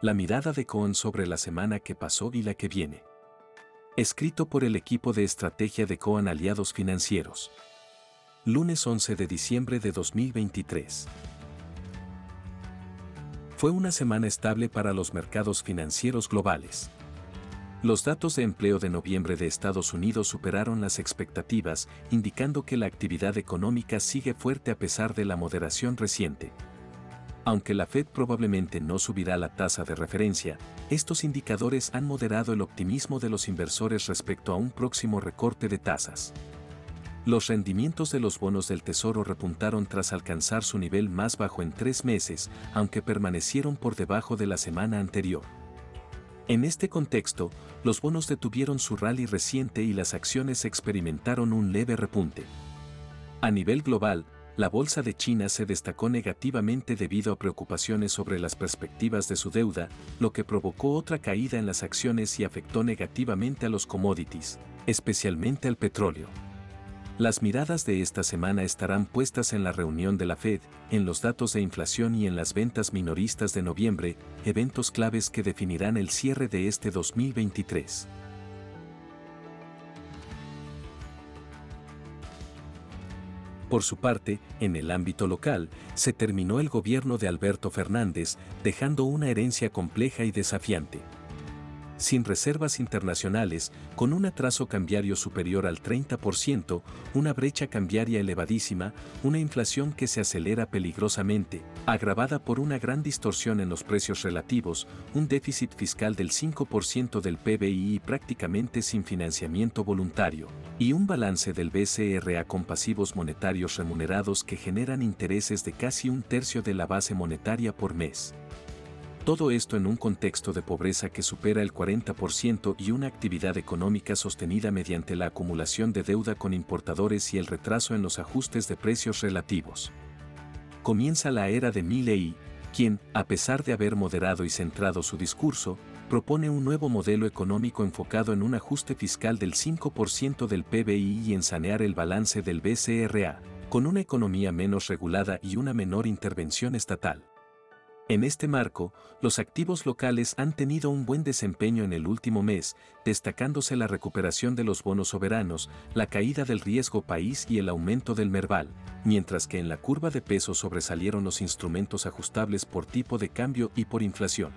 La mirada de Cohen sobre la semana que pasó y la que viene. Escrito por el equipo de estrategia de Cohen Aliados Financieros. Lunes 11 de diciembre de 2023. Fue una semana estable para los mercados financieros globales. Los datos de empleo de noviembre de Estados Unidos superaron las expectativas, indicando que la actividad económica sigue fuerte a pesar de la moderación reciente. Aunque la Fed probablemente no subirá la tasa de referencia, estos indicadores han moderado el optimismo de los inversores respecto a un próximo recorte de tasas. Los rendimientos de los bonos del Tesoro repuntaron tras alcanzar su nivel más bajo en tres meses, aunque permanecieron por debajo de la semana anterior. En este contexto, los bonos detuvieron su rally reciente y las acciones experimentaron un leve repunte. A nivel global, la bolsa de China se destacó negativamente debido a preocupaciones sobre las perspectivas de su deuda, lo que provocó otra caída en las acciones y afectó negativamente a los commodities, especialmente al petróleo. Las miradas de esta semana estarán puestas en la reunión de la Fed, en los datos de inflación y en las ventas minoristas de noviembre, eventos claves que definirán el cierre de este 2023. Por su parte, en el ámbito local, se terminó el gobierno de Alberto Fernández, dejando una herencia compleja y desafiante sin reservas internacionales, con un atraso cambiario superior al 30%, una brecha cambiaria elevadísima, una inflación que se acelera peligrosamente, agravada por una gran distorsión en los precios relativos, un déficit fiscal del 5% del PBI prácticamente sin financiamiento voluntario, y un balance del BCRA con pasivos monetarios remunerados que generan intereses de casi un tercio de la base monetaria por mes. Todo esto en un contexto de pobreza que supera el 40% y una actividad económica sostenida mediante la acumulación de deuda con importadores y el retraso en los ajustes de precios relativos. Comienza la era de Milley, quien, a pesar de haber moderado y centrado su discurso, propone un nuevo modelo económico enfocado en un ajuste fiscal del 5% del PBI y en sanear el balance del BCRA, con una economía menos regulada y una menor intervención estatal. En este marco, los activos locales han tenido un buen desempeño en el último mes, destacándose la recuperación de los bonos soberanos, la caída del riesgo país y el aumento del Merval, mientras que en la curva de peso sobresalieron los instrumentos ajustables por tipo de cambio y por inflación.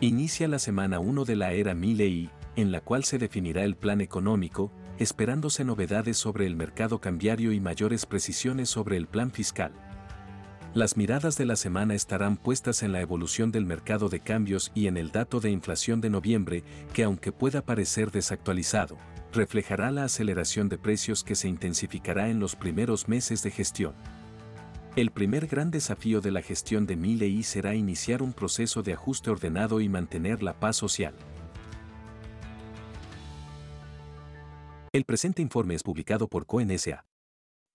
Inicia la semana 1 de la era Milley, en la cual se definirá el plan económico, esperándose novedades sobre el mercado cambiario y mayores precisiones sobre el plan fiscal. Las miradas de la semana estarán puestas en la evolución del mercado de cambios y en el dato de inflación de noviembre, que aunque pueda parecer desactualizado, reflejará la aceleración de precios que se intensificará en los primeros meses de gestión. El primer gran desafío de la gestión de Milley será iniciar un proceso de ajuste ordenado y mantener la paz social. El presente informe es publicado por CONSA.